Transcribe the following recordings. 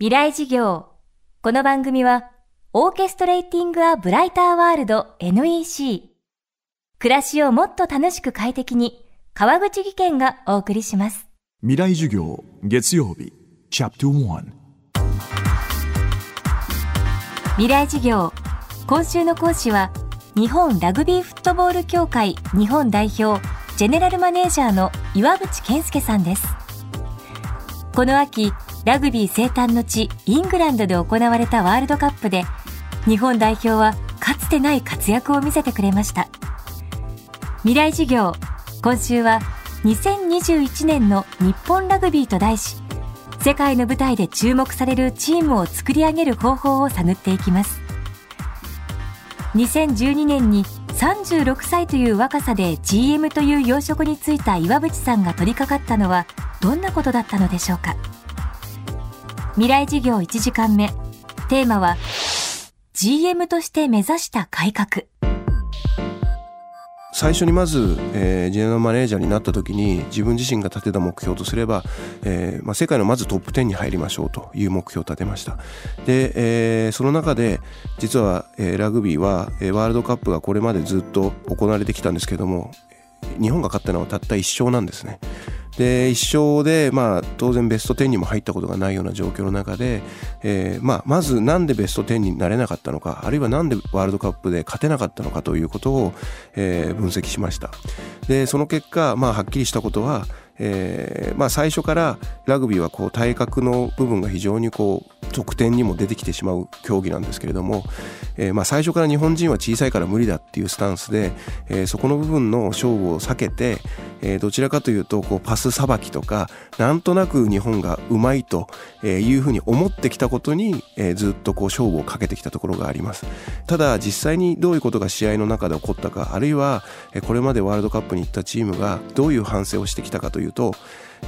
未来事業。この番組は、オーケストレーティング・ア・ブライター・ワールド NEC。暮らしをもっと楽しく快適に、川口義賢がお送りします。未来授業月曜日チャプター未来事業。今週の講師は、日本ラグビーフットボール協会日本代表ジェネラルマネージャーの岩渕健介さんです。この秋、ラグビー生誕の地イングランドで行われたワールドカップで日本代表はかつてない活躍を見せてくれました。未来事業今週は2021年の日本ラグビーと題し世界の舞台で注目されるチームを作り上げる方法を探っていきます。2012年に36歳という若さで GM という要職に就いた岩渕さんが取り掛かったのはどんなことだったのでしょうか。未来事業1時間目。テーマは、GM として目指した改革。最初にまず、えー、ジェネラルマネージャーになった時に自分自身が立てた目標とすれば、えーまあ、世界のまずトップ10に入りましょうという目標を立てましたで、えー、その中で実は、えー、ラグビーは、えー、ワールドカップがこれまでずっと行われてきたんですけども日本が勝ったのはたった1勝なんですねで一勝で、まあ、当然ベスト10にも入ったことがないような状況の中で、えーまあ、まずなんでベスト10になれなかったのかあるいはなんでワールドカップで勝てなかったのかということを、えー、分析しました。でその結果、まあ、はっきりしたことはえーまあ、最初からラグビーはこう体格の部分が非常にこう得点にも出てきてしまう競技なんですけれども、えー、まあ最初から日本人は小さいから無理だっていうスタンスで、えー、そこの部分の勝負を避けて、えー、どちらかというとこうパスさばきとかなんとなく日本がうまいというふうに思ってきたことに、え、ずっとこう勝負をかけてきたところがあります。ただ実際にどういうことが試合の中で起こったかあるいはこれまでワールドカップに行ったチームがどういう反省をしてきたかというと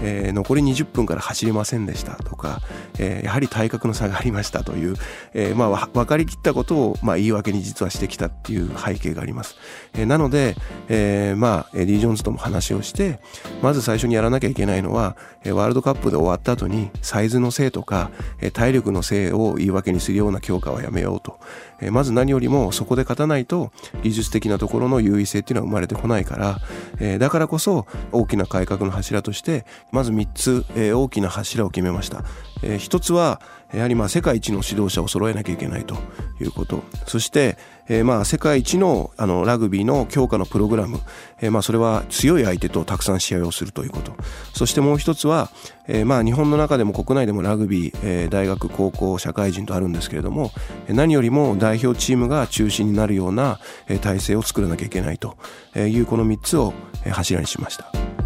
えー、残り20分から走れませんでしたとか、えー、やはり体格の差がありましたという、えー、まあ、分かりきったことを、まあ、言い訳に実はしてきたっていう背景があります。えなので、えまあ、エディ・ジョーンズとも話をして、まず最初にやらなきゃいけないのは、ワールドカップで終わった後にサイズのせいとか、体力のせいを言い訳にするような強化はやめようと。まず何よりもそこで勝たないと技術的なところの優位性っていうのは生まれてこないから、だからこそ大きな改革の柱としてまず3つ、えー大きな柱を決めました。え1つはやはりまあ世界一の指導者を揃えなきゃいけないということそして、えー、まあ世界一のあのラグビーの強化のプログラム、えー、まあそれは強い相手とたくさん試合をするということそしてもう一つは、えー、まあ日本の中でも国内でもラグビー、えー、大学高校社会人とあるんですけれども何よりも代表チームが中心になるような体制を作らなきゃいけないというこの3つを柱にしました。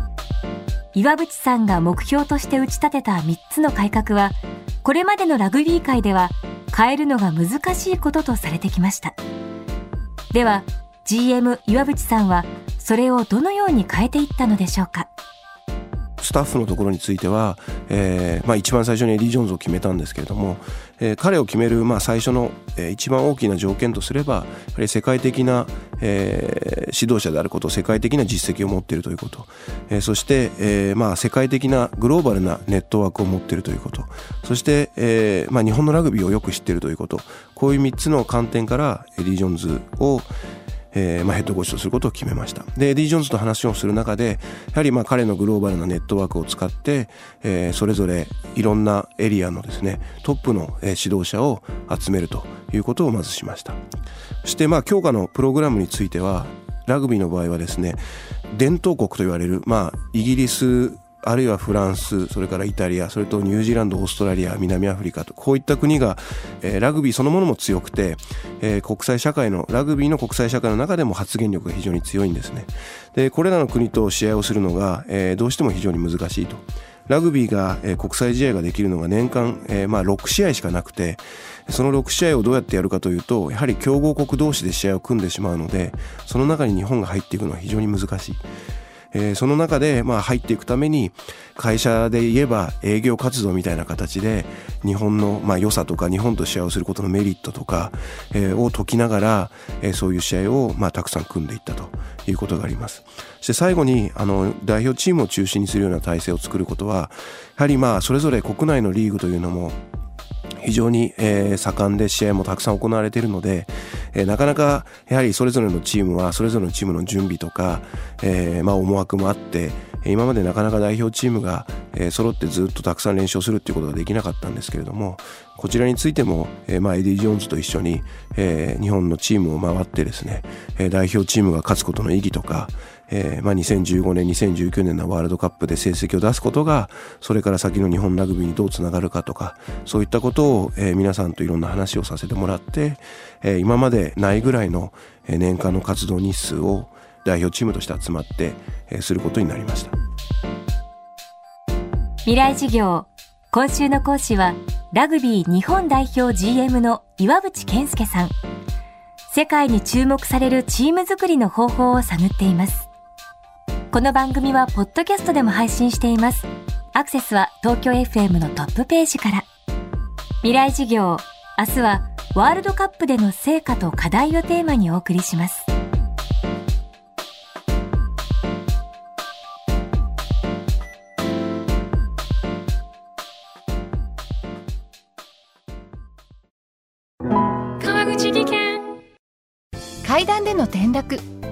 岩渕さんが目標として打ち立てた3つの改革はこれまでのラグビー界では変えるのが難しいこととされてきました。では GM 岩渕さんはそれをどのように変えていったのでしょうか？スタッフのところについては、えーまあ、一番最初にエディ・ジョーンズを決めたんですけれども、えー、彼を決める、まあ、最初の、えー、一番大きな条件とすればやはり世界的な、えー、指導者であること世界的な実績を持っているということ、えー、そして、えーまあ、世界的なグローバルなネットワークを持っているということ。そして、えーまあ、日本のラグビーをよく知っているということ。こういう3つの観点からエディ・ジョーンズをえーまあ、ヘッドコーチとすることを決めました。でエディ・ジョーンズと話をする中でやはりまあ彼のグローバルなネットワークを使って、えー、それぞれいろんなエリアのですねトップの指導者を集めるということをまずしました。そしてまあ強化のプログラムについてはラグビーの場合はですね伝統国と言われる、まあ、イギリスあるいはフランスそれからイタリアそれとニュージーランドオーストラリア南アフリカとこういった国が、えー、ラグビーそのものも強くて、えー、国際社会のラグビーの国際社会の中でも発言力が非常に強いんですねでこれらの国と試合をするのが、えー、どうしても非常に難しいとラグビーが、えー、国際試合ができるのが年間、えー、まあ6試合しかなくてその6試合をどうやってやるかというとやはり強豪国同士で試合を組んでしまうのでその中に日本が入っていくのは非常に難しい。えー、その中でまあ入っていくために会社で言えば営業活動みたいな形で日本のまあ良さとか日本と試合をすることのメリットとか、えー、を解きながら、えー、そういう試合をまあたくさん組んでいったということがあります。そして最後にあの代表チームを中心にするような体制を作ることはやはりまあそれぞれ国内のリーグというのも非常に、えー、盛んで試合もたくさん行われているので、え、なかなかやはりそれぞれのチームはそれぞれのチームの準備とか、え、まあ思惑もあって今までなかなか代表チームが、え、揃ってずっとたくさん練習するっていうことができなかったんですけれどもこちらについても、え、まあエディ・ジョーンズと一緒に、え、日本のチームを回ってですね、え、代表チームが勝つことの意義とか、えーまあ、2015年2019年のワールドカップで成績を出すことがそれから先の日本ラグビーにどうつながるかとかそういったことを、えー、皆さんといろんな話をさせてもらって、えー、今までないぐらいの年間の活動日数を代表チームとして集まって、えー、することになりました。未来事業今週の講師はラグビー日本代表 GM の岩渕健介さん。世界に注目されるチーム作りの方法を探っています。この番組はポッドキャストでも配信しています。アクセスは東京 FM のトップページから。未来事業明日はワールドカップでの成果と課題をテーマにお送りします。階段での転落